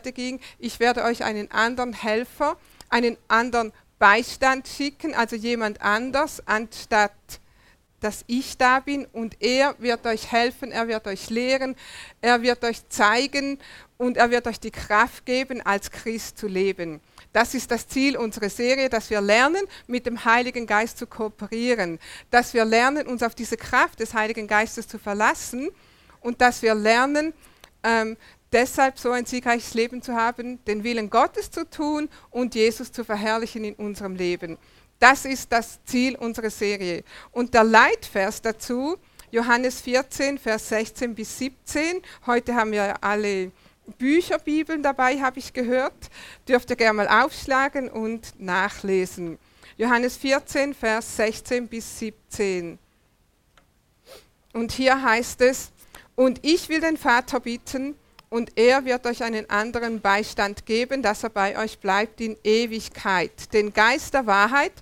ging, ich werde euch einen anderen Helfer, einen anderen Beistand schicken, also jemand anders, anstatt dass ich da bin und er wird euch helfen, er wird euch lehren, er wird euch zeigen und er wird euch die Kraft geben, als Christ zu leben. Das ist das Ziel unserer Serie, dass wir lernen, mit dem Heiligen Geist zu kooperieren, dass wir lernen, uns auf diese Kraft des Heiligen Geistes zu verlassen und dass wir lernen, ähm, deshalb so ein siegreiches Leben zu haben, den Willen Gottes zu tun und Jesus zu verherrlichen in unserem Leben. Das ist das Ziel unserer Serie. Und der Leitvers dazu, Johannes 14, Vers 16 bis 17. Heute haben wir alle Bücherbibeln dabei, habe ich gehört. Dürft ihr gerne mal aufschlagen und nachlesen. Johannes 14, Vers 16 bis 17. Und hier heißt es, und ich will den Vater bitten, und er wird euch einen anderen Beistand geben, dass er bei euch bleibt in Ewigkeit. Den Geist der Wahrheit,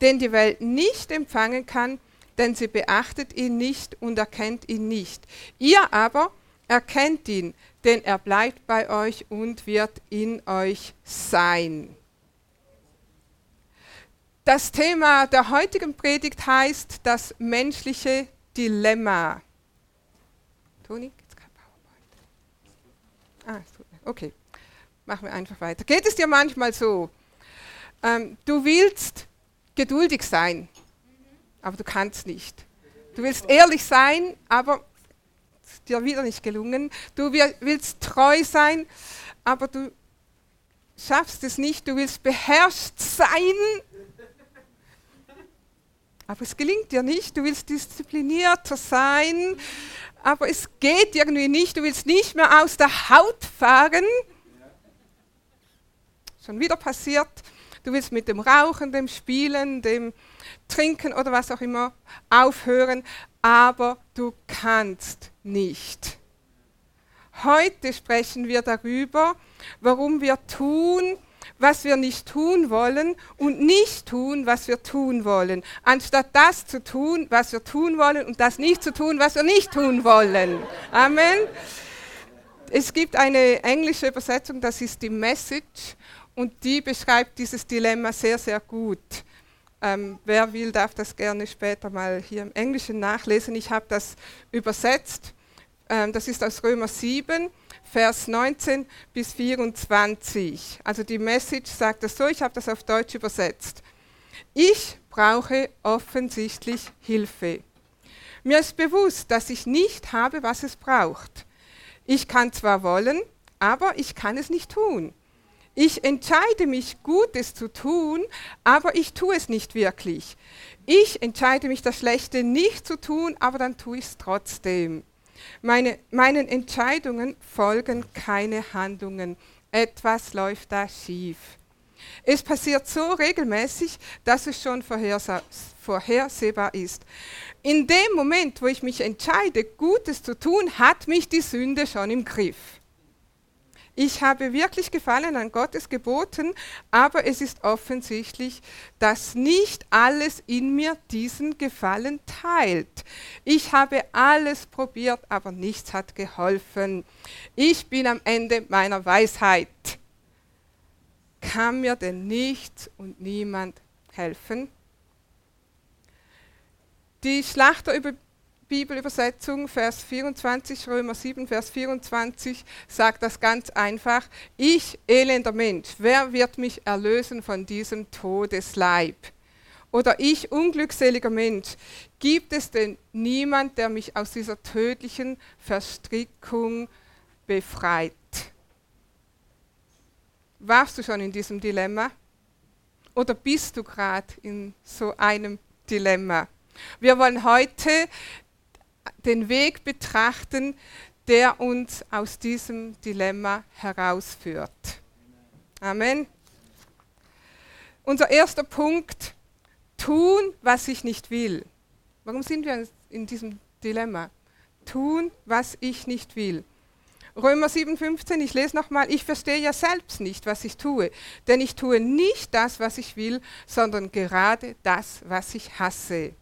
den die Welt nicht empfangen kann, denn sie beachtet ihn nicht und erkennt ihn nicht. Ihr aber erkennt ihn, denn er bleibt bei euch und wird in euch sein. Das Thema der heutigen Predigt heißt das menschliche Dilemma. Toni? Okay, machen wir einfach weiter. Geht es dir manchmal so? Ähm, du willst geduldig sein, aber du kannst nicht. Du willst ehrlich sein, aber es ist dir wieder nicht gelungen. Du willst treu sein, aber du schaffst es nicht. Du willst beherrscht sein, aber es gelingt dir nicht. Du willst disziplinierter sein, aber es geht irgendwie nicht, du willst nicht mehr aus der Haut fahren. Schon wieder passiert, du willst mit dem Rauchen, dem Spielen, dem Trinken oder was auch immer aufhören, aber du kannst nicht. Heute sprechen wir darüber, warum wir tun, was wir nicht tun wollen und nicht tun, was wir tun wollen, anstatt das zu tun, was wir tun wollen und das nicht zu tun, was wir nicht tun wollen. Amen. Es gibt eine englische Übersetzung, das ist die Message und die beschreibt dieses Dilemma sehr, sehr gut. Ähm, wer will, darf das gerne später mal hier im Englischen nachlesen. Ich habe das übersetzt. Ähm, das ist aus Römer 7 Vers 19 bis 24. Also die Message sagt das so, ich habe das auf Deutsch übersetzt. Ich brauche offensichtlich Hilfe. Mir ist bewusst, dass ich nicht habe, was es braucht. Ich kann zwar wollen, aber ich kann es nicht tun. Ich entscheide mich, Gutes zu tun, aber ich tue es nicht wirklich. Ich entscheide mich, das Schlechte nicht zu tun, aber dann tue ich es trotzdem. Meine, meinen Entscheidungen folgen keine Handlungen. Etwas läuft da schief. Es passiert so regelmäßig, dass es schon vorhersehbar ist. In dem Moment, wo ich mich entscheide, Gutes zu tun, hat mich die Sünde schon im Griff. Ich habe wirklich Gefallen an Gottes Geboten, aber es ist offensichtlich, dass nicht alles in mir diesen Gefallen teilt. Ich habe alles probiert, aber nichts hat geholfen. Ich bin am Ende meiner Weisheit. Kann mir denn nichts und niemand helfen? Die Schlachter über Bibelübersetzung, Vers 24, Römer 7, Vers 24, sagt das ganz einfach. Ich, elender Mensch, wer wird mich erlösen von diesem Todesleib? Oder ich, unglückseliger Mensch, gibt es denn niemand, der mich aus dieser tödlichen Verstrickung befreit? Warst du schon in diesem Dilemma? Oder bist du gerade in so einem Dilemma? Wir wollen heute den Weg betrachten, der uns aus diesem Dilemma herausführt. Amen. Unser erster Punkt, tun, was ich nicht will. Warum sind wir in diesem Dilemma? Tun, was ich nicht will. Römer 7,15, ich lese nochmal, ich verstehe ja selbst nicht, was ich tue, denn ich tue nicht das, was ich will, sondern gerade das, was ich hasse.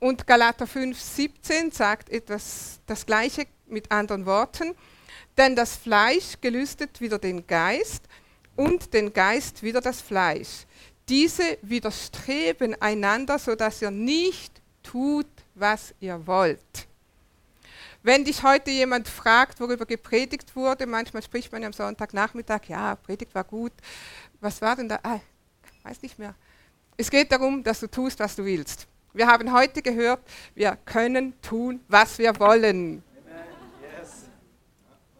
Und Galater 5, 17 sagt etwas das Gleiche mit anderen Worten. Denn das Fleisch gelüstet wieder den Geist und den Geist wieder das Fleisch. Diese widerstreben einander, sodass ihr nicht tut, was ihr wollt. Wenn dich heute jemand fragt, worüber gepredigt wurde, manchmal spricht man ja am Sonntagnachmittag, ja, Predigt war gut. Was war denn da? Ah, weiß nicht mehr. Es geht darum, dass du tust, was du willst. Wir haben heute gehört, wir können tun, was wir wollen.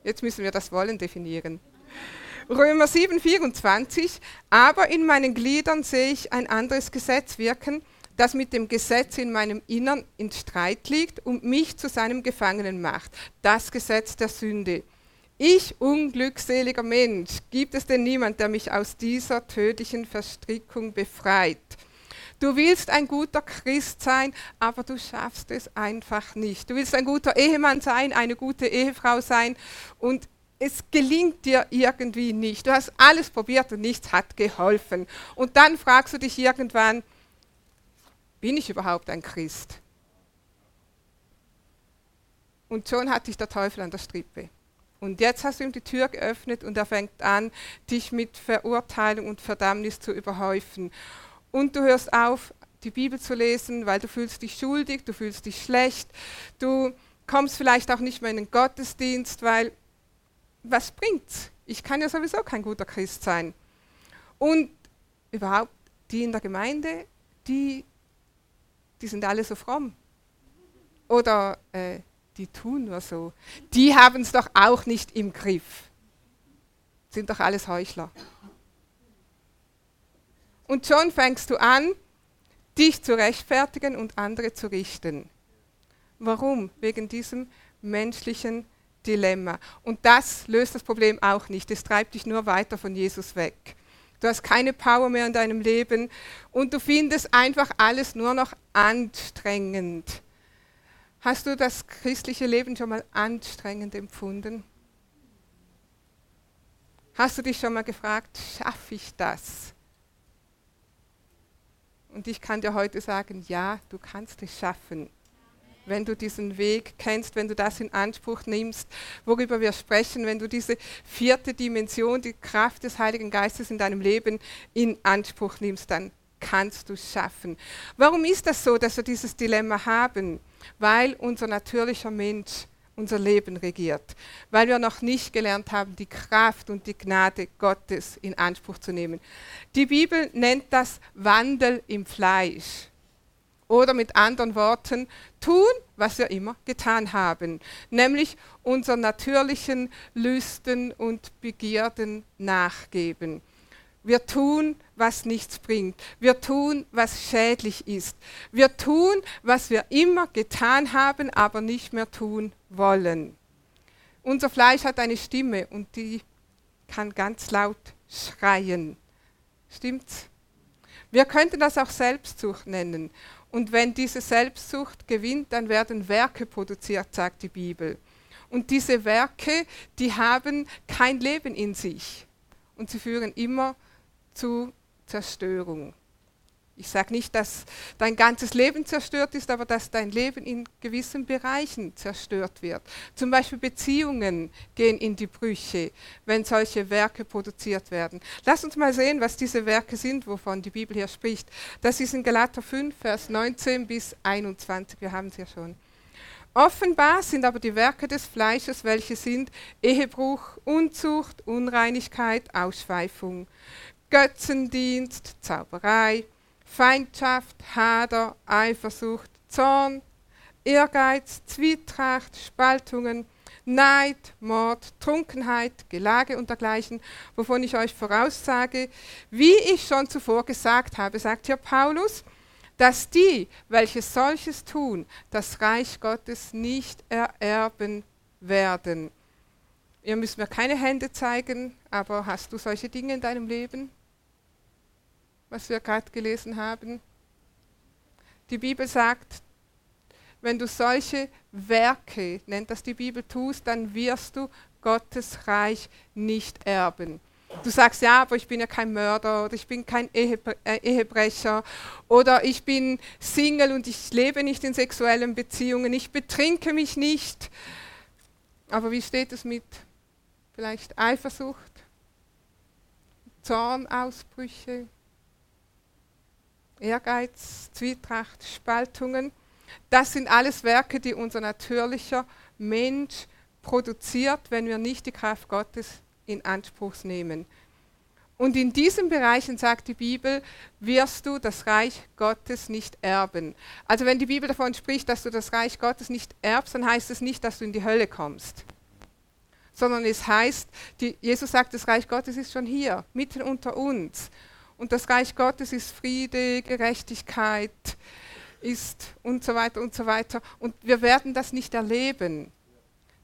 Jetzt müssen wir das Wollen definieren. Römer 7, 24. Aber in meinen Gliedern sehe ich ein anderes Gesetz wirken, das mit dem Gesetz in meinem Innern in Streit liegt und mich zu seinem Gefangenen macht. Das Gesetz der Sünde. Ich, unglückseliger Mensch, gibt es denn niemand, der mich aus dieser tödlichen Verstrickung befreit? Du willst ein guter Christ sein, aber du schaffst es einfach nicht. Du willst ein guter Ehemann sein, eine gute Ehefrau sein und es gelingt dir irgendwie nicht. Du hast alles probiert und nichts hat geholfen. Und dann fragst du dich irgendwann, bin ich überhaupt ein Christ? Und schon hat dich der Teufel an der Strippe. Und jetzt hast du ihm die Tür geöffnet und er fängt an, dich mit Verurteilung und Verdammnis zu überhäufen. Und du hörst auf, die Bibel zu lesen, weil du fühlst dich schuldig, du fühlst dich schlecht, du kommst vielleicht auch nicht mehr in den Gottesdienst, weil was bringt's? Ich kann ja sowieso kein guter Christ sein. Und überhaupt die in der Gemeinde, die die sind alle so fromm. Oder äh, die tun nur so. Die haben es doch auch nicht im Griff. Sind doch alles Heuchler. Und schon fängst du an, dich zu rechtfertigen und andere zu richten. Warum? Wegen diesem menschlichen Dilemma. Und das löst das Problem auch nicht. Es treibt dich nur weiter von Jesus weg. Du hast keine Power mehr in deinem Leben und du findest einfach alles nur noch anstrengend. Hast du das christliche Leben schon mal anstrengend empfunden? Hast du dich schon mal gefragt, schaffe ich das? Und ich kann dir heute sagen, ja, du kannst es schaffen wenn du diesen Weg kennst, wenn du das in Anspruch nimmst, worüber wir sprechen, wenn du diese vierte Dimension, die Kraft des Heiligen Geistes in deinem Leben in Anspruch nimmst, dann kannst du es schaffen. Warum ist das so, dass wir dieses Dilemma haben? Weil unser natürlicher Mensch unser Leben regiert, weil wir noch nicht gelernt haben, die Kraft und die Gnade Gottes in Anspruch zu nehmen. Die Bibel nennt das Wandel im Fleisch. Oder mit anderen Worten, tun, was wir immer getan haben, nämlich unseren natürlichen Lüsten und Begierden nachgeben. Wir tun, was nichts bringt. Wir tun, was schädlich ist. Wir tun, was wir immer getan haben, aber nicht mehr tun wollen. Unser Fleisch hat eine Stimme und die kann ganz laut schreien. Stimmt's? Wir könnten das auch Selbstsucht nennen. Und wenn diese Selbstsucht gewinnt, dann werden Werke produziert, sagt die Bibel. Und diese Werke, die haben kein Leben in sich. Und sie führen immer zu Zerstörung. Ich sage nicht, dass dein ganzes Leben zerstört ist, aber dass dein Leben in gewissen Bereichen zerstört wird. Zum Beispiel Beziehungen gehen in die Brüche, wenn solche Werke produziert werden. Lass uns mal sehen, was diese Werke sind, wovon die Bibel hier spricht. Das ist in Galater 5, Vers 19 bis 21. Wir haben es ja schon. Offenbar sind aber die Werke des Fleisches, welche sind Ehebruch, Unzucht, Unreinigkeit, Ausschweifung, Götzendienst, Zauberei, Feindschaft, Hader, Eifersucht, Zorn, Ehrgeiz, Zwietracht, Spaltungen, Neid, Mord, Trunkenheit, Gelage und dergleichen, wovon ich euch voraussage, wie ich schon zuvor gesagt habe, sagt hier Paulus, dass die, welche solches tun, das Reich Gottes nicht ererben werden. Ihr müsst mir keine Hände zeigen, aber hast du solche Dinge in deinem Leben? Was wir gerade gelesen haben. Die Bibel sagt, wenn du solche Werke, nennt das die Bibel, tust, dann wirst du Gottes Reich nicht erben. Du sagst, ja, aber ich bin ja kein Mörder oder ich bin kein äh, Ehebrecher oder ich bin Single und ich lebe nicht in sexuellen Beziehungen, ich betrinke mich nicht. Aber wie steht es mit vielleicht Eifersucht, Zornausbrüche, Ehrgeiz, Zwietracht, Spaltungen. Das sind alles Werke, die unser natürlicher Mensch produziert, wenn wir nicht die Kraft Gottes in Anspruch nehmen. Und in diesen Bereichen, sagt die Bibel, wirst du das Reich Gottes nicht erben. Also wenn die Bibel davon spricht, dass du das Reich Gottes nicht erbst, dann heißt es nicht, dass du in die Hölle kommst. Sondern es heißt, die, Jesus sagt, das Reich Gottes ist schon hier, mitten unter uns. Und das Reich Gottes ist Friede, Gerechtigkeit, ist und so weiter und so weiter. Und wir werden das nicht erleben.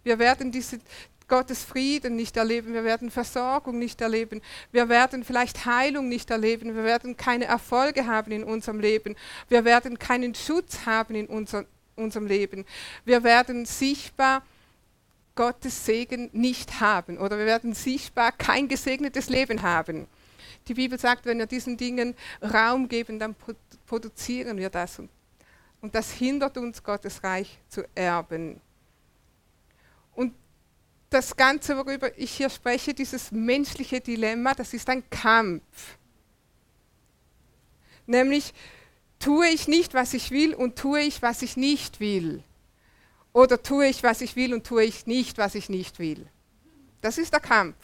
Wir werden diese, Gottes Frieden nicht erleben, wir werden Versorgung nicht erleben, wir werden vielleicht Heilung nicht erleben, wir werden keine Erfolge haben in unserem Leben, wir werden keinen Schutz haben in unser, unserem Leben, wir werden sichtbar Gottes Segen nicht haben oder wir werden sichtbar kein gesegnetes Leben haben. Die Bibel sagt, wenn wir diesen Dingen Raum geben, dann produzieren wir das und, und das hindert uns, Gottes Reich zu erben. Und das Ganze, worüber ich hier spreche, dieses menschliche Dilemma, das ist ein Kampf. Nämlich, tue ich nicht, was ich will und tue ich, was ich nicht will. Oder tue ich, was ich will und tue ich nicht, was ich nicht will. Das ist der Kampf.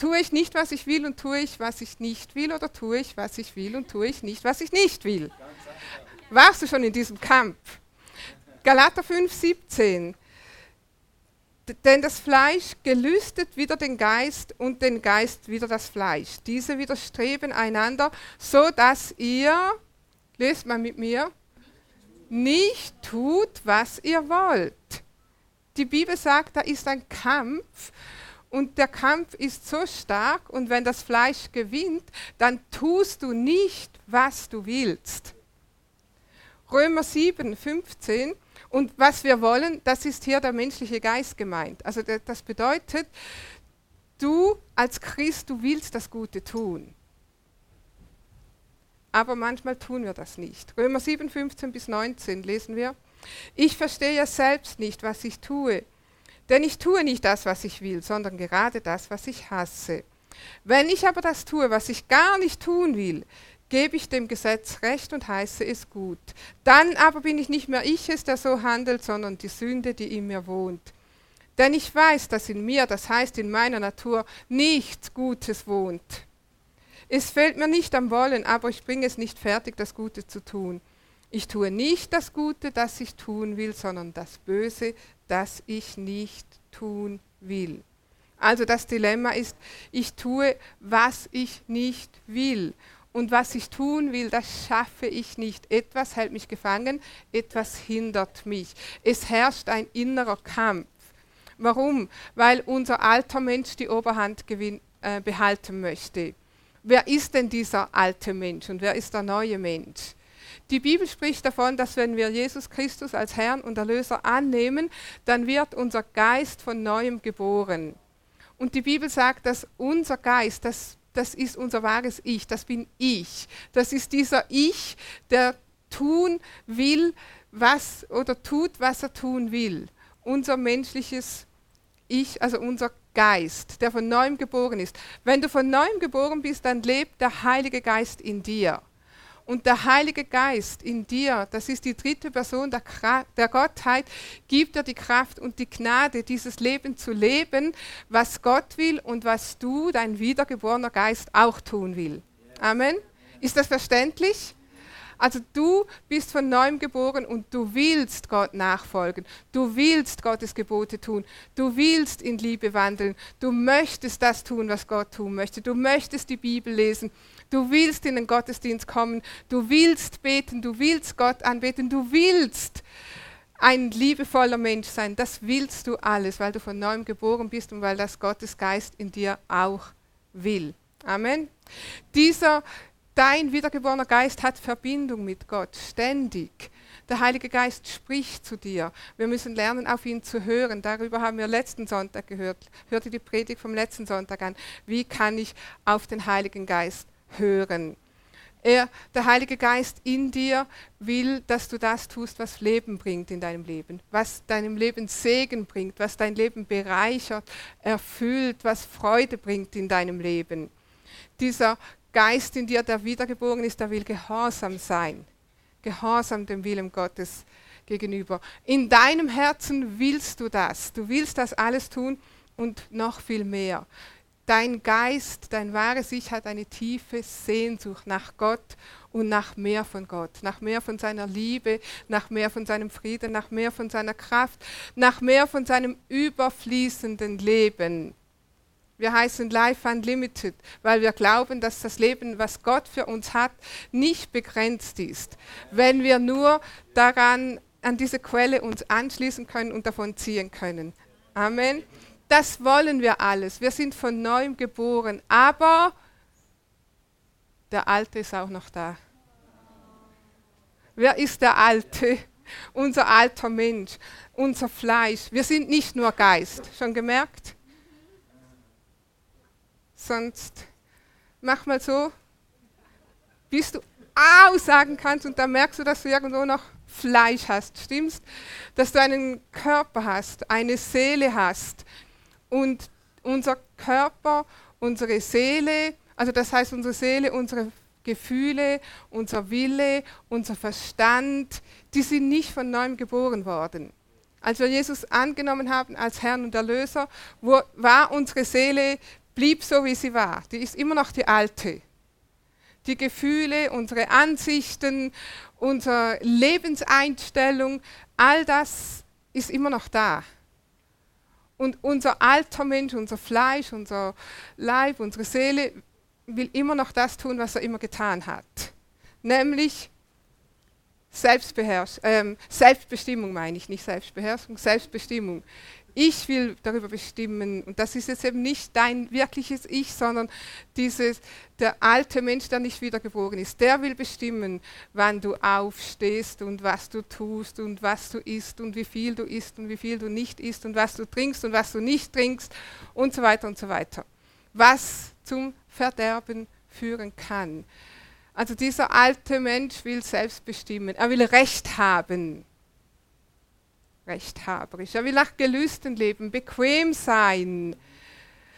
Tue ich nicht, was ich will und tue ich, was ich nicht will, oder tue ich, was ich will und tue ich nicht, was ich nicht will. Warst du schon in diesem Kampf? Galater 5, 17 denn das Fleisch gelüstet wieder den Geist und den Geist wieder das Fleisch. Diese widerstreben einander, so dass ihr, lest mal mit mir, nicht tut, was ihr wollt. Die Bibel sagt, da ist ein Kampf und der Kampf ist so stark und wenn das Fleisch gewinnt, dann tust du nicht, was du willst. Römer 7, 15 und was wir wollen, das ist hier der menschliche Geist gemeint. Also das bedeutet, du als Christ, du willst das Gute tun. Aber manchmal tun wir das nicht. Römer 7, 15 bis 19 lesen wir. Ich verstehe ja selbst nicht, was ich tue. Denn ich tue nicht das, was ich will, sondern gerade das, was ich hasse. Wenn ich aber das tue, was ich gar nicht tun will, gebe ich dem Gesetz Recht und heiße es gut. Dann aber bin ich nicht mehr ich es, der so handelt, sondern die Sünde, die in mir wohnt. Denn ich weiß, dass in mir, das heißt in meiner Natur, nichts Gutes wohnt. Es fällt mir nicht am Wollen, aber ich bringe es nicht fertig, das Gute zu tun. Ich tue nicht das Gute, das ich tun will, sondern das Böse, das ich nicht tun will. Also das Dilemma ist, ich tue, was ich nicht will. Und was ich tun will, das schaffe ich nicht. Etwas hält mich gefangen, etwas hindert mich. Es herrscht ein innerer Kampf. Warum? Weil unser alter Mensch die Oberhand gewinn, äh, behalten möchte. Wer ist denn dieser alte Mensch und wer ist der neue Mensch? Die Bibel spricht davon, dass wenn wir Jesus Christus als Herrn und Erlöser annehmen, dann wird unser Geist von neuem geboren. Und die Bibel sagt, dass unser Geist, das das ist unser wahres Ich, das bin ich. Das ist dieser Ich, der tun will, was oder tut, was er tun will. Unser menschliches Ich, also unser Geist, der von neuem geboren ist. Wenn du von neuem geboren bist, dann lebt der Heilige Geist in dir. Und der Heilige Geist in dir, das ist die dritte Person der, der, Gottheit, gibt dir die Kraft und die Gnade, dieses Leben zu leben, was Gott will und was du, dein wiedergeborener Geist, auch tun will. Amen. Ist das verständlich? Also du bist von neuem geboren und du willst Gott nachfolgen. Du willst Gottes Gebote tun. Du willst in Liebe wandeln. Du möchtest das tun, was Gott tun möchte. Du möchtest die Bibel lesen. Du willst in den Gottesdienst kommen, du willst beten, du willst Gott anbeten, du willst ein liebevoller Mensch sein. Das willst du alles, weil du von neuem geboren bist und weil das Gottes Geist in dir auch will. Amen. Dieser dein wiedergeborener Geist hat Verbindung mit Gott ständig. Der Heilige Geist spricht zu dir. Wir müssen lernen, auf ihn zu hören. Darüber haben wir letzten Sonntag gehört. Hörte die Predigt vom letzten Sonntag an. Wie kann ich auf den Heiligen Geist hören. Er, der Heilige Geist in dir will, dass du das tust, was Leben bringt in deinem Leben, was deinem Leben Segen bringt, was dein Leben bereichert, erfüllt, was Freude bringt in deinem Leben. Dieser Geist in dir, der wiedergeboren ist, der will gehorsam sein, gehorsam dem Willen Gottes gegenüber. In deinem Herzen willst du das, du willst das alles tun und noch viel mehr dein Geist, dein wahres Ich hat eine tiefe Sehnsucht nach Gott und nach mehr von Gott, nach mehr von seiner Liebe, nach mehr von seinem Frieden, nach mehr von seiner Kraft, nach mehr von seinem überfließenden Leben. Wir heißen Life Unlimited, weil wir glauben, dass das Leben, was Gott für uns hat, nicht begrenzt ist. Wenn wir nur daran, an diese Quelle uns anschließen können und davon ziehen können. Amen. Das wollen wir alles. Wir sind von neuem geboren, aber der Alte ist auch noch da. Wer ist der Alte? Unser alter Mensch, unser Fleisch. Wir sind nicht nur Geist. Schon gemerkt? Sonst mach mal so, bis du Au sagen kannst und dann merkst du, dass du irgendwo noch Fleisch hast. Stimmst? Dass du einen Körper hast, eine Seele hast und unser Körper, unsere Seele, also das heißt unsere Seele, unsere Gefühle, unser Wille, unser Verstand, die sind nicht von neuem geboren worden. Als wir Jesus angenommen haben als Herrn und Erlöser, war unsere Seele, blieb so, wie sie war. Die ist immer noch die alte. Die Gefühle, unsere Ansichten, unsere Lebenseinstellung, all das ist immer noch da. Und unser alter Mensch, unser Fleisch, unser Leib, unsere Seele will immer noch das tun, was er immer getan hat. Nämlich Selbstbeherrsch ähm, Selbstbestimmung meine ich, nicht Selbstbeherrschung, Selbstbestimmung. Ich will darüber bestimmen. Und das ist jetzt eben nicht dein wirkliches Ich, sondern dieses, der alte Mensch, der nicht wiedergeboren ist, der will bestimmen, wann du aufstehst und was du tust und was du isst und wie viel du isst und wie viel du nicht isst und was du trinkst und was du nicht trinkst und so weiter und so weiter. Was zum Verderben führen kann. Also dieser alte Mensch will selbst bestimmen. Er will Recht haben rechthaberisch. Er will nach Gelüsten leben, bequem sein,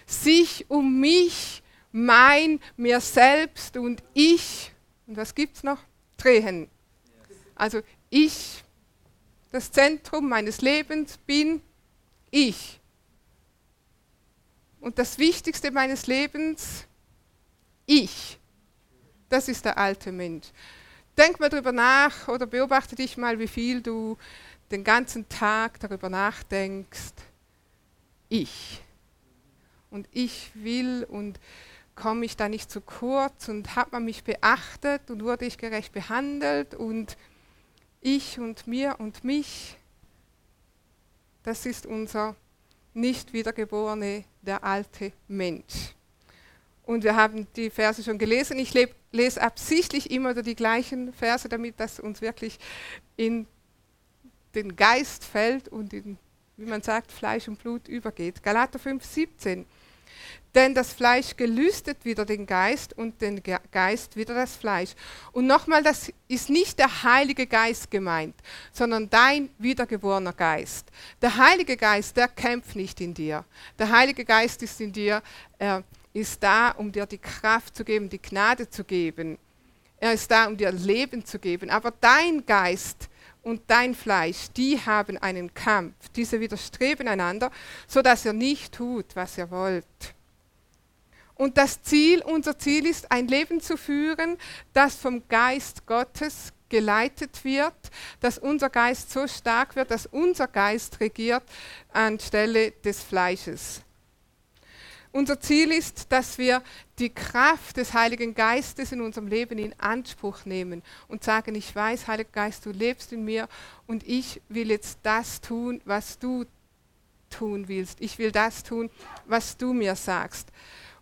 sich um mich, mein, mir selbst und ich, und was gibt es noch? Drehen. Also ich, das Zentrum meines Lebens bin ich. Und das Wichtigste meines Lebens, ich. Das ist der alte Mensch. Denk mal drüber nach oder beobachte dich mal, wie viel du den ganzen Tag darüber nachdenkst, ich. Und ich will und komme ich da nicht zu kurz und hat man mich beachtet und wurde ich gerecht behandelt und ich und mir und mich, das ist unser nicht wiedergeborene, der alte Mensch. Und wir haben die Verse schon gelesen. Ich lese absichtlich immer die gleichen Verse, damit das uns wirklich in den Geist fällt und in, wie man sagt, Fleisch und Blut übergeht. Galater 5, 17. Denn das Fleisch gelüstet wieder den Geist und den Geist wieder das Fleisch. Und nochmal, das ist nicht der Heilige Geist gemeint, sondern dein wiedergeborener Geist. Der Heilige Geist, der kämpft nicht in dir. Der Heilige Geist ist in dir, er ist da, um dir die Kraft zu geben, die Gnade zu geben. Er ist da, um dir Leben zu geben. Aber dein Geist, und dein Fleisch, die haben einen Kampf. Diese widerstreben einander, sodass ihr nicht tut, was ihr wollt. Und das Ziel, unser Ziel ist, ein Leben zu führen, das vom Geist Gottes geleitet wird, dass unser Geist so stark wird, dass unser Geist regiert anstelle des Fleisches. Unser Ziel ist, dass wir die Kraft des Heiligen Geistes in unserem Leben in Anspruch nehmen und sagen, ich weiß, Heiliger Geist, du lebst in mir und ich will jetzt das tun, was du tun willst. Ich will das tun, was du mir sagst.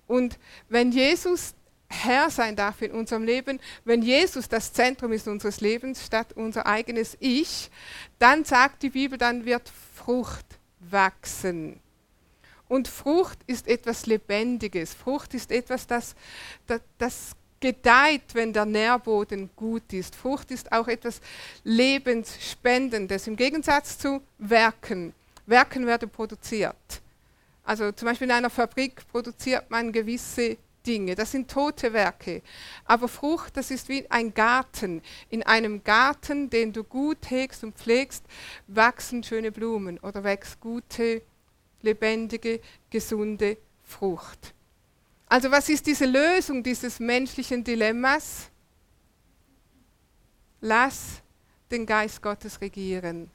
Und wenn Jesus Herr sein darf in unserem Leben, wenn Jesus das Zentrum ist unseres Lebens statt unser eigenes Ich, dann sagt die Bibel, dann wird Frucht wachsen. Und Frucht ist etwas Lebendiges. Frucht ist etwas, das, das, das gedeiht, wenn der Nährboden gut ist. Frucht ist auch etwas Lebensspendendes im Gegensatz zu Werken. Werken werden produziert. Also zum Beispiel in einer Fabrik produziert man gewisse Dinge. Das sind tote Werke. Aber Frucht, das ist wie ein Garten. In einem Garten, den du gut hegst und pflegst, wachsen schöne Blumen oder wächst gute, lebendige, gesunde Frucht. Also was ist diese Lösung dieses menschlichen Dilemmas? Lass den Geist Gottes regieren.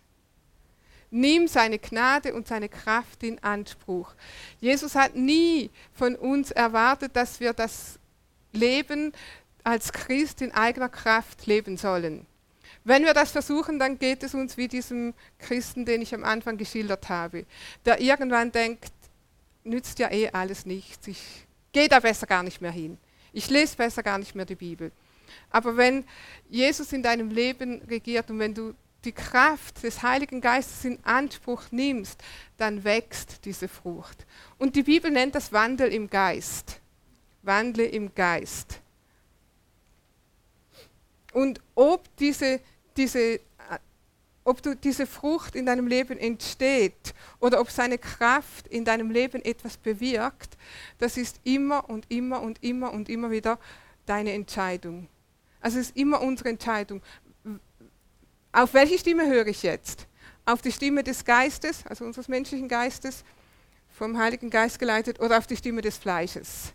Nimm seine Gnade und seine Kraft in Anspruch. Jesus hat nie von uns erwartet, dass wir das Leben als Christ in eigener Kraft leben sollen. Wenn wir das versuchen, dann geht es uns wie diesem Christen, den ich am Anfang geschildert habe, der irgendwann denkt, nützt ja eh alles nichts, ich gehe da besser gar nicht mehr hin. Ich lese besser gar nicht mehr die Bibel. Aber wenn Jesus in deinem Leben regiert und wenn du die Kraft des Heiligen Geistes in Anspruch nimmst, dann wächst diese Frucht. Und die Bibel nennt das Wandel im Geist. Wandle im Geist. Und ob diese, diese ob du diese Frucht in deinem Leben entsteht oder ob seine Kraft in deinem Leben etwas bewirkt, das ist immer und immer und immer und immer wieder deine Entscheidung. Also es ist immer unsere Entscheidung. Auf welche Stimme höre ich jetzt? Auf die Stimme des Geistes, also unseres menschlichen Geistes, vom Heiligen Geist geleitet, oder auf die Stimme des Fleisches?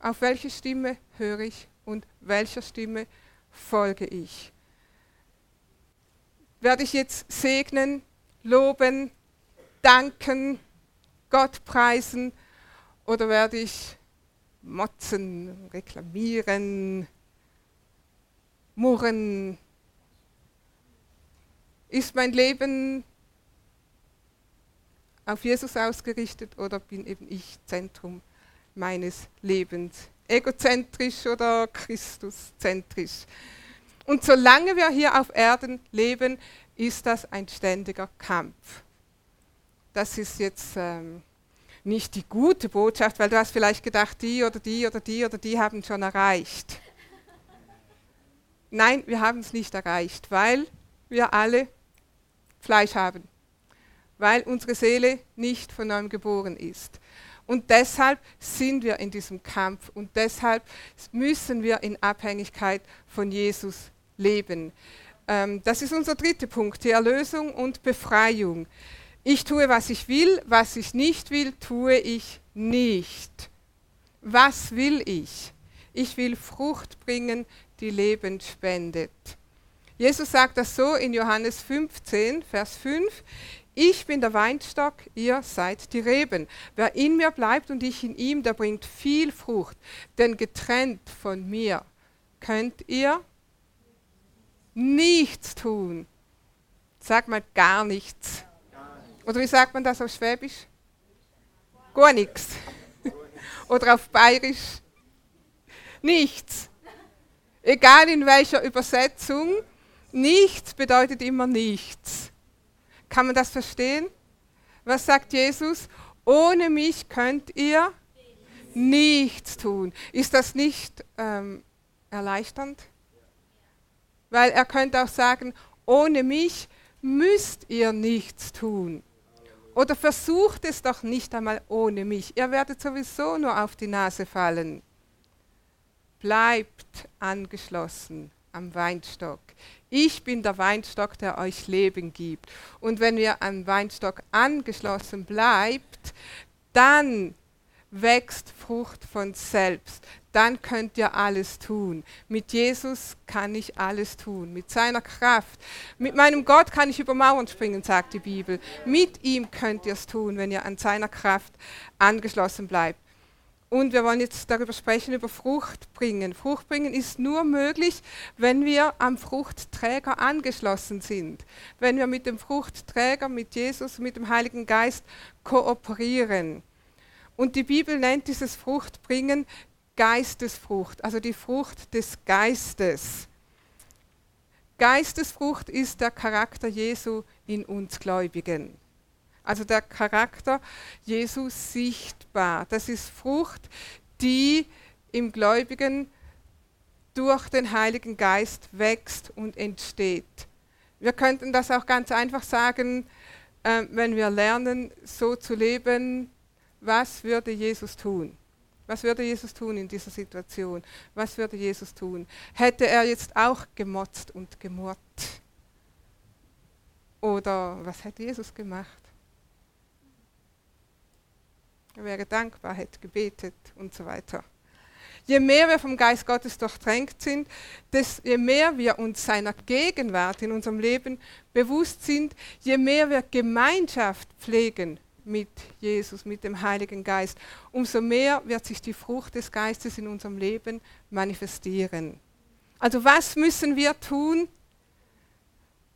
Auf welche Stimme höre ich und welcher Stimme folge ich? Werde ich jetzt segnen, loben, danken, Gott preisen oder werde ich motzen, reklamieren, murren? Ist mein Leben auf Jesus ausgerichtet oder bin eben ich Zentrum meines Lebens? Egozentrisch oder Christuszentrisch? Und solange wir hier auf Erden leben, ist das ein ständiger Kampf. Das ist jetzt ähm, nicht die gute Botschaft, weil du hast vielleicht gedacht, die oder die oder die oder die haben schon erreicht. Nein, wir haben es nicht erreicht, weil wir alle Fleisch haben, weil unsere Seele nicht von neuem geboren ist. Und deshalb sind wir in diesem Kampf und deshalb müssen wir in Abhängigkeit von Jesus leben. Ähm, das ist unser dritter Punkt, die Erlösung und Befreiung. Ich tue, was ich will, was ich nicht will, tue ich nicht. Was will ich? Ich will Frucht bringen, die Leben spendet. Jesus sagt das so in Johannes 15, Vers 5. Ich bin der Weinstock, ihr seid die Reben. Wer in mir bleibt und ich in ihm, der bringt viel Frucht. Denn getrennt von mir könnt ihr nichts tun. Sag mal gar nichts. Oder wie sagt man das auf Schwäbisch? Gar nichts. Oder auf Bayerisch? Nichts. Egal in welcher Übersetzung, nichts bedeutet immer nichts. Kann man das verstehen? Was sagt Jesus? Ohne mich könnt ihr nichts tun. Ist das nicht ähm, erleichternd? Weil er könnte auch sagen, ohne mich müsst ihr nichts tun. Oder versucht es doch nicht einmal ohne mich. Ihr werdet sowieso nur auf die Nase fallen. Bleibt angeschlossen am Weinstock. Ich bin der Weinstock, der euch Leben gibt. Und wenn wir am Weinstock angeschlossen bleibt, dann wächst Frucht von selbst dann könnt ihr alles tun. Mit Jesus kann ich alles tun. Mit seiner Kraft. Mit meinem Gott kann ich über Mauern springen, sagt die Bibel. Mit ihm könnt ihr es tun, wenn ihr an seiner Kraft angeschlossen bleibt. Und wir wollen jetzt darüber sprechen, über Frucht bringen. Frucht bringen ist nur möglich, wenn wir am Fruchtträger angeschlossen sind. Wenn wir mit dem Fruchtträger, mit Jesus, mit dem Heiligen Geist kooperieren. Und die Bibel nennt dieses Fruchtbringen Geistesfrucht, also die Frucht des Geistes. Geistesfrucht ist der Charakter Jesu in uns Gläubigen. Also der Charakter Jesu sichtbar. Das ist Frucht, die im Gläubigen durch den Heiligen Geist wächst und entsteht. Wir könnten das auch ganz einfach sagen, äh, wenn wir lernen, so zu leben, was würde Jesus tun? Was würde Jesus tun in dieser Situation? Was würde Jesus tun? Hätte er jetzt auch gemotzt und gemurrt? Oder was hätte Jesus gemacht? Er wäre dankbar, hätte gebetet und so weiter. Je mehr wir vom Geist Gottes durchtränkt sind, desto je mehr wir uns seiner Gegenwart in unserem Leben bewusst sind, je mehr wir Gemeinschaft pflegen mit Jesus, mit dem Heiligen Geist, umso mehr wird sich die Frucht des Geistes in unserem Leben manifestieren. Also was müssen wir tun?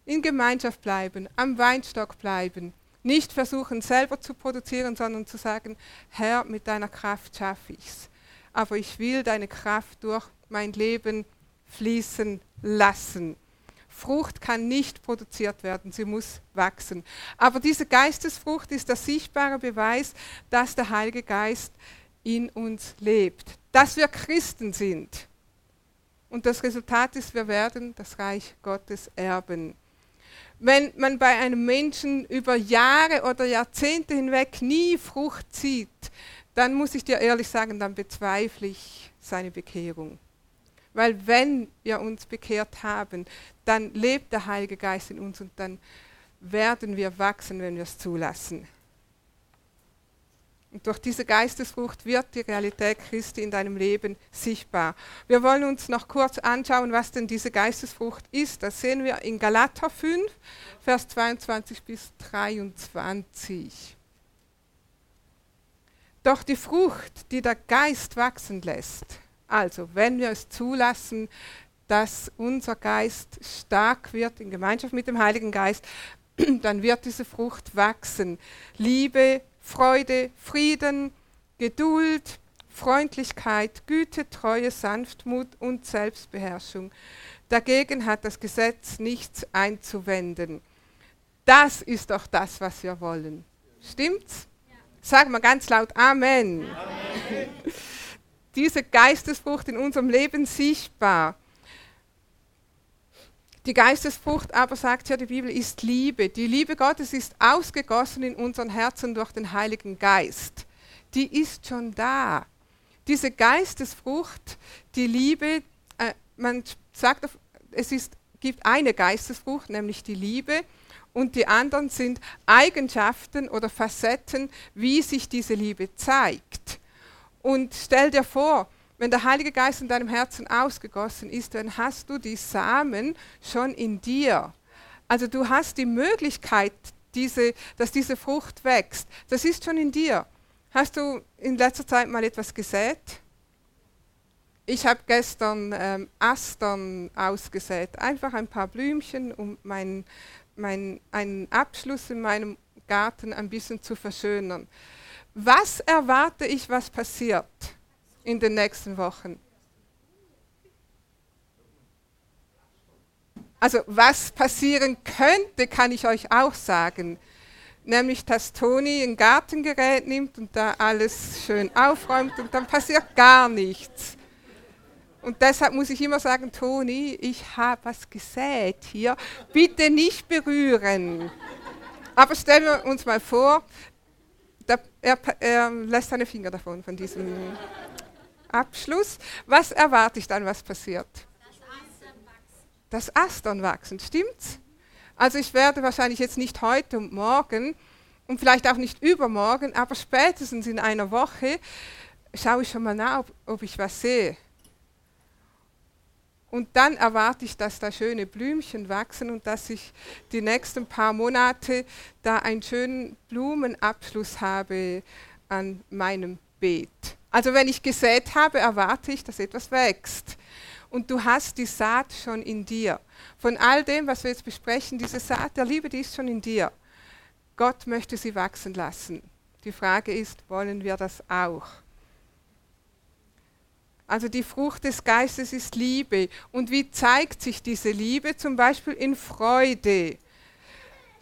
In Gemeinschaft bleiben, am Weinstock bleiben, nicht versuchen selber zu produzieren, sondern zu sagen, Herr, mit deiner Kraft schaffe ich es. Aber ich will deine Kraft durch mein Leben fließen lassen. Frucht kann nicht produziert werden, sie muss wachsen. Aber diese Geistesfrucht ist der sichtbare Beweis, dass der Heilige Geist in uns lebt, dass wir Christen sind. Und das Resultat ist, wir werden das Reich Gottes erben. Wenn man bei einem Menschen über Jahre oder Jahrzehnte hinweg nie Frucht sieht, dann muss ich dir ehrlich sagen, dann bezweifle ich seine Bekehrung. Weil wenn wir uns bekehrt haben, dann lebt der Heilige Geist in uns und dann werden wir wachsen, wenn wir es zulassen. Und durch diese Geistesfrucht wird die Realität Christi in deinem Leben sichtbar. Wir wollen uns noch kurz anschauen, was denn diese Geistesfrucht ist. Das sehen wir in Galater 5, Vers 22 bis 23. Doch die Frucht, die der Geist wachsen lässt, also wenn wir es zulassen, dass unser Geist stark wird in Gemeinschaft mit dem Heiligen Geist, dann wird diese Frucht wachsen. Liebe, Freude, Frieden, Geduld, Freundlichkeit, Güte, Treue, Sanftmut und Selbstbeherrschung. Dagegen hat das Gesetz nichts einzuwenden. Das ist doch das, was wir wollen. Stimmt's? Ja. Sag mal ganz laut Amen. Amen. diese Geistesfrucht in unserem Leben sichtbar. Die Geistesfrucht aber, sagt ja die Bibel, ist Liebe. Die Liebe Gottes ist ausgegossen in unseren Herzen durch den Heiligen Geist. Die ist schon da. Diese Geistesfrucht, die Liebe, äh, man sagt, es ist, gibt eine Geistesfrucht, nämlich die Liebe, und die anderen sind Eigenschaften oder Facetten, wie sich diese Liebe zeigt. Und stell dir vor, wenn der Heilige Geist in deinem Herzen ausgegossen ist, dann hast du die Samen schon in dir. Also du hast die Möglichkeit, diese, dass diese Frucht wächst. Das ist schon in dir. Hast du in letzter Zeit mal etwas gesät? Ich habe gestern ähm, Astern ausgesät, einfach ein paar Blümchen, um mein, mein, einen Abschluss in meinem Garten ein bisschen zu verschönern. Was erwarte ich, was passiert in den nächsten Wochen? Also was passieren könnte, kann ich euch auch sagen. Nämlich, dass Toni ein Gartengerät nimmt und da alles schön aufräumt und dann passiert gar nichts. Und deshalb muss ich immer sagen, Toni, ich habe was gesät hier, bitte nicht berühren. Aber stellen wir uns mal vor, er, er lässt seine Finger davon, von diesem Abschluss. Was erwarte ich dann, was passiert? Das Astern wachsen, stimmt's? Also ich werde wahrscheinlich jetzt nicht heute und morgen und vielleicht auch nicht übermorgen, aber spätestens in einer Woche schaue ich schon mal nach, ob, ob ich was sehe. Und dann erwarte ich, dass da schöne Blümchen wachsen und dass ich die nächsten paar Monate da einen schönen Blumenabschluss habe an meinem Beet. Also wenn ich gesät habe, erwarte ich, dass etwas wächst. Und du hast die Saat schon in dir. Von all dem, was wir jetzt besprechen, diese Saat der Liebe, die ist schon in dir. Gott möchte sie wachsen lassen. Die Frage ist, wollen wir das auch? Also die Frucht des Geistes ist Liebe. Und wie zeigt sich diese Liebe? Zum Beispiel in Freude.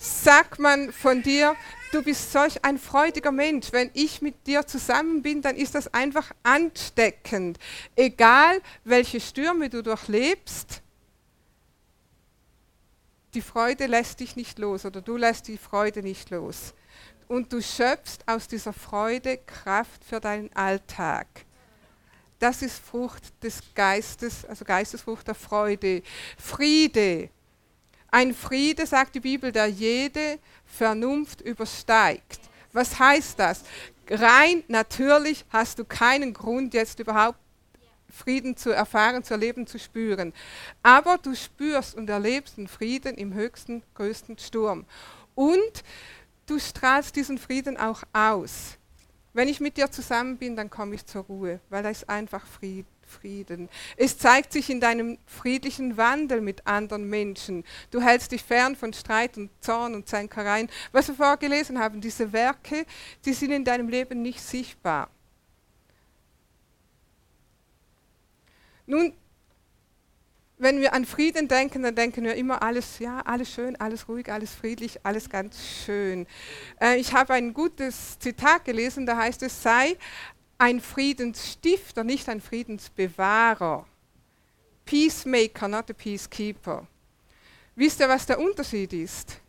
Sagt man von dir, du bist solch ein freudiger Mensch. Wenn ich mit dir zusammen bin, dann ist das einfach ansteckend. Egal, welche Stürme du durchlebst, die Freude lässt dich nicht los oder du lässt die Freude nicht los. Und du schöpfst aus dieser Freude Kraft für deinen Alltag. Das ist Frucht des Geistes, also Geistesfrucht der Freude. Friede. Ein Friede, sagt die Bibel, der jede Vernunft übersteigt. Was heißt das? Rein natürlich hast du keinen Grund, jetzt überhaupt Frieden zu erfahren, zu erleben, zu spüren. Aber du spürst und erlebst den Frieden im höchsten, größten Sturm. Und du strahlst diesen Frieden auch aus. Wenn ich mit dir zusammen bin, dann komme ich zur Ruhe, weil da ist einfach Frieden. Es zeigt sich in deinem friedlichen Wandel mit anderen Menschen. Du hältst dich fern von Streit und Zorn und Zänkereien. Was wir vorher gelesen haben, diese Werke, die sind in deinem Leben nicht sichtbar. Nun, wenn wir an Frieden denken, dann denken wir immer alles, ja, alles schön, alles ruhig, alles friedlich, alles ganz schön. Äh, ich habe ein gutes Zitat gelesen, da heißt es, sei ein Friedensstifter, nicht ein Friedensbewahrer. Peacemaker, not a peacekeeper. Wisst ihr, was der Unterschied ist?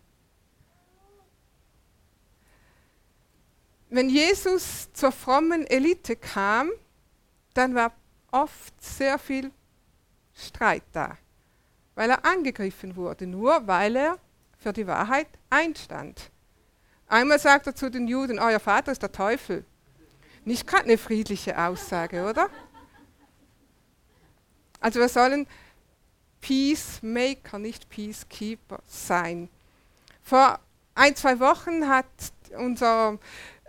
Wenn Jesus zur frommen Elite kam, dann war oft sehr viel Streit da, weil er angegriffen wurde, nur weil er für die Wahrheit einstand. Einmal sagt er zu den Juden, euer Vater ist der Teufel. Nicht gerade eine friedliche Aussage, oder? Also wir sollen Peacemaker, nicht Peacekeeper sein. Vor ein, zwei Wochen hat unser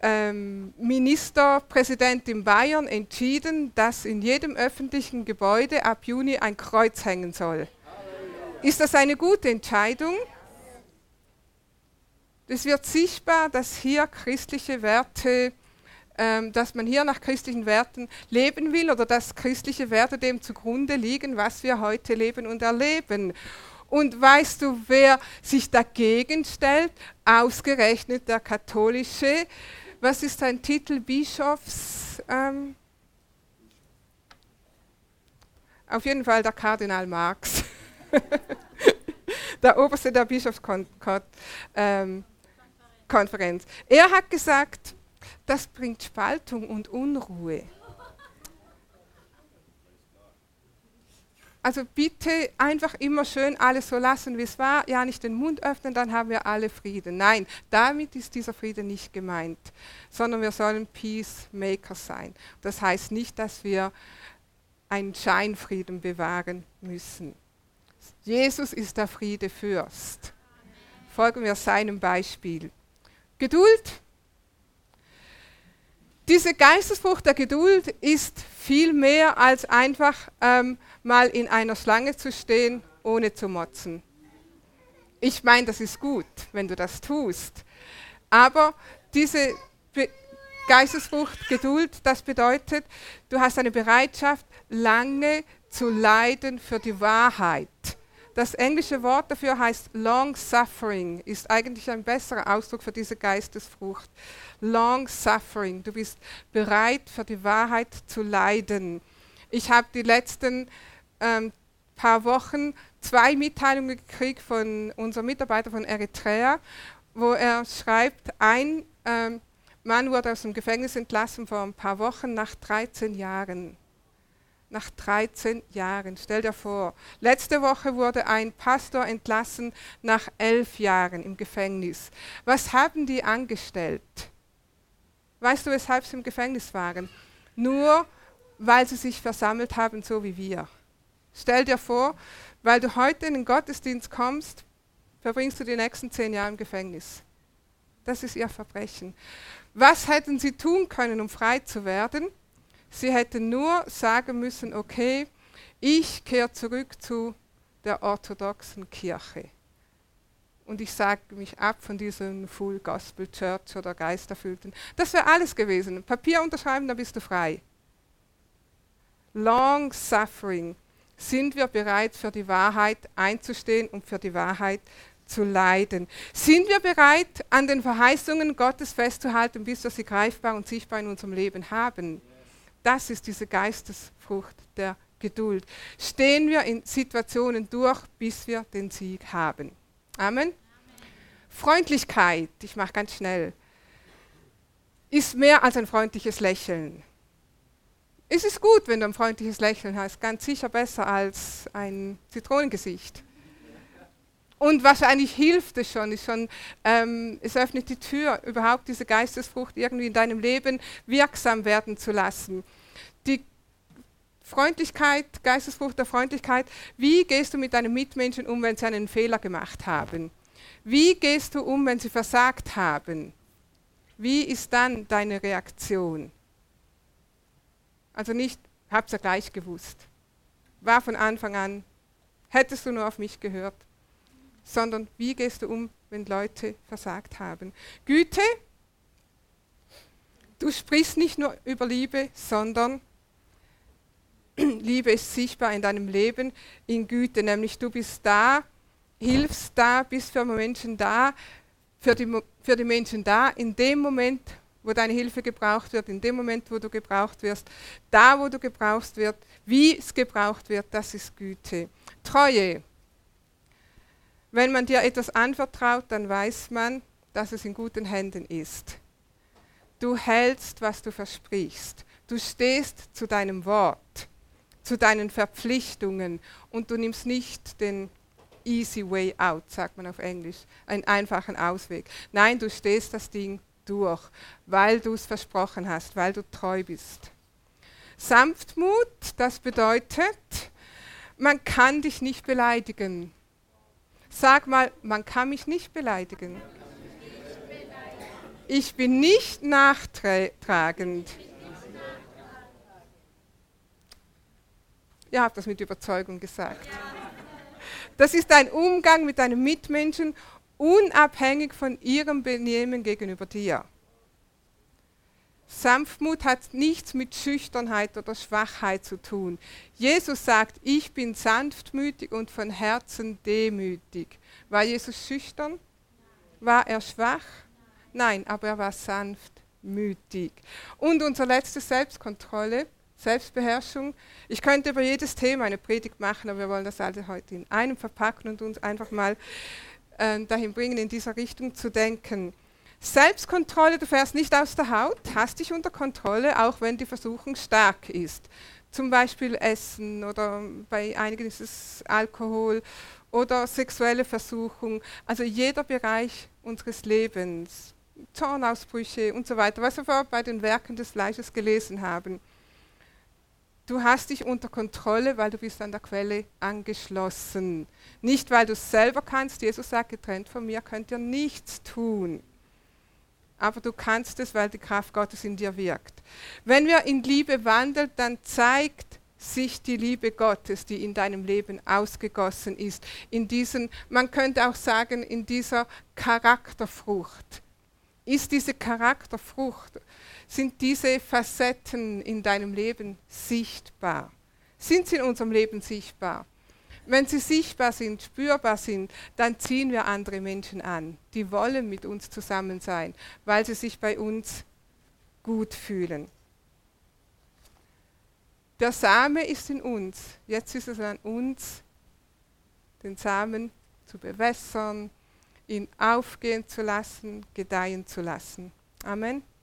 ähm, Ministerpräsident in Bayern entschieden, dass in jedem öffentlichen Gebäude ab Juni ein Kreuz hängen soll. Ist das eine gute Entscheidung? Es wird sichtbar, dass hier christliche Werte, dass man hier nach christlichen Werten leben will oder dass christliche Werte dem zugrunde liegen, was wir heute leben und erleben. Und weißt du, wer sich dagegen stellt? Ausgerechnet der katholische was ist sein Titel? Bischofs. Ähm, auf jeden Fall der Kardinal Marx. der Oberste der Bischofskonferenz. Ähm, er hat gesagt, das bringt Spaltung und Unruhe. Also bitte einfach immer schön alles so lassen, wie es war. Ja, nicht den Mund öffnen, dann haben wir alle Frieden. Nein, damit ist dieser Frieden nicht gemeint, sondern wir sollen Peacemaker sein. Das heißt nicht, dass wir einen Scheinfrieden bewahren müssen. Jesus ist der Friedefürst. Folgen wir seinem Beispiel. Geduld. Diese Geistesfrucht der Geduld ist viel mehr als einfach ähm, mal in einer Schlange zu stehen, ohne zu motzen. Ich meine, das ist gut, wenn du das tust. Aber diese Be Geistesfrucht, Geduld, das bedeutet, du hast eine Bereitschaft, lange zu leiden für die Wahrheit. Das englische Wort dafür heißt long suffering, ist eigentlich ein besserer Ausdruck für diese Geistesfrucht. Long suffering, du bist bereit für die Wahrheit zu leiden. Ich habe die letzten ähm, paar Wochen zwei Mitteilungen gekriegt von unserem Mitarbeiter von Eritrea, wo er schreibt, ein ähm, Mann wurde aus dem Gefängnis entlassen vor ein paar Wochen nach 13 Jahren. Nach 13 Jahren, stell dir vor. Letzte Woche wurde ein Pastor entlassen nach elf Jahren im Gefängnis. Was haben die angestellt? Weißt du, weshalb sie im Gefängnis waren? Nur weil sie sich versammelt haben, so wie wir. Stell dir vor, weil du heute in den Gottesdienst kommst, verbringst du die nächsten zehn Jahre im Gefängnis. Das ist ihr Verbrechen. Was hätten sie tun können, um frei zu werden? Sie hätten nur sagen müssen, okay, ich kehre zurück zu der orthodoxen Kirche. Und ich sage mich ab von diesem Full Gospel Church oder Geisterfüllten. Das wäre alles gewesen. Papier unterschreiben, dann bist du frei. Long Suffering sind wir bereit, für die Wahrheit einzustehen und für die Wahrheit zu leiden. Sind wir bereit, an den Verheißungen Gottes festzuhalten, bis wir sie greifbar und sichtbar in unserem Leben haben? Das ist diese Geistesfrucht der Geduld. Stehen wir in Situationen durch, bis wir den Sieg haben. Amen. Amen. Freundlichkeit, ich mache ganz schnell, ist mehr als ein freundliches Lächeln. Es ist gut, wenn du ein freundliches Lächeln hast, ganz sicher besser als ein Zitronengesicht. Und wahrscheinlich hilft es schon, ist schon ähm, es öffnet die Tür, überhaupt diese Geistesfrucht irgendwie in deinem Leben wirksam werden zu lassen. Die Freundlichkeit, Geistesfrucht der Freundlichkeit, wie gehst du mit deinen Mitmenschen um, wenn sie einen Fehler gemacht haben? Wie gehst du um, wenn sie versagt haben? Wie ist dann deine Reaktion? Also nicht, hab's ja gleich gewusst. War von Anfang an, hättest du nur auf mich gehört sondern wie gehst du um, wenn Leute versagt haben. Güte, du sprichst nicht nur über Liebe, sondern Liebe ist sichtbar in deinem Leben in Güte, nämlich du bist da, hilfst da, bist für Menschen da, für die, für die Menschen da, in dem Moment, wo deine Hilfe gebraucht wird, in dem Moment, wo du gebraucht wirst, da, wo du gebraucht wirst, wie es gebraucht wird, das ist Güte. Treue, wenn man dir etwas anvertraut, dann weiß man, dass es in guten Händen ist. Du hältst, was du versprichst. Du stehst zu deinem Wort, zu deinen Verpflichtungen und du nimmst nicht den easy way out, sagt man auf Englisch, einen einfachen Ausweg. Nein, du stehst das Ding durch, weil du es versprochen hast, weil du treu bist. Sanftmut, das bedeutet, man kann dich nicht beleidigen. Sag mal, man kann mich nicht beleidigen. Ich bin nicht nachtragend. Ihr habt das mit Überzeugung gesagt. Das ist ein Umgang mit deinen Mitmenschen, unabhängig von ihrem Benehmen gegenüber dir. Sanftmut hat nichts mit Schüchternheit oder Schwachheit zu tun. Jesus sagt, ich bin sanftmütig und von Herzen demütig. War Jesus schüchtern? War er schwach? Nein, aber er war sanftmütig. Und unsere letzte Selbstkontrolle, Selbstbeherrschung. Ich könnte über jedes Thema eine Predigt machen, aber wir wollen das also heute in einem verpacken und uns einfach mal äh, dahin bringen, in dieser Richtung zu denken. Selbstkontrolle, du fährst nicht aus der Haut, hast dich unter Kontrolle, auch wenn die Versuchung stark ist. Zum Beispiel Essen oder bei einigen ist es Alkohol oder sexuelle Versuchung. Also jeder Bereich unseres Lebens, Zornausbrüche und so weiter, was wir bei den Werken des Fleisches gelesen haben. Du hast dich unter Kontrolle, weil du bist an der Quelle angeschlossen. Nicht, weil du es selber kannst. Jesus sagt, getrennt von mir könnt ihr nichts tun aber du kannst es, weil die Kraft Gottes in dir wirkt. Wenn wir in Liebe wandeln, dann zeigt sich die Liebe Gottes, die in deinem Leben ausgegossen ist. In diesen, man könnte auch sagen, in dieser Charakterfrucht. Ist diese Charakterfrucht, sind diese Facetten in deinem Leben sichtbar? Sind sie in unserem Leben sichtbar? Wenn sie sichtbar sind, spürbar sind, dann ziehen wir andere Menschen an. Die wollen mit uns zusammen sein, weil sie sich bei uns gut fühlen. Der Same ist in uns. Jetzt ist es an uns, den Samen zu bewässern, ihn aufgehen zu lassen, gedeihen zu lassen. Amen.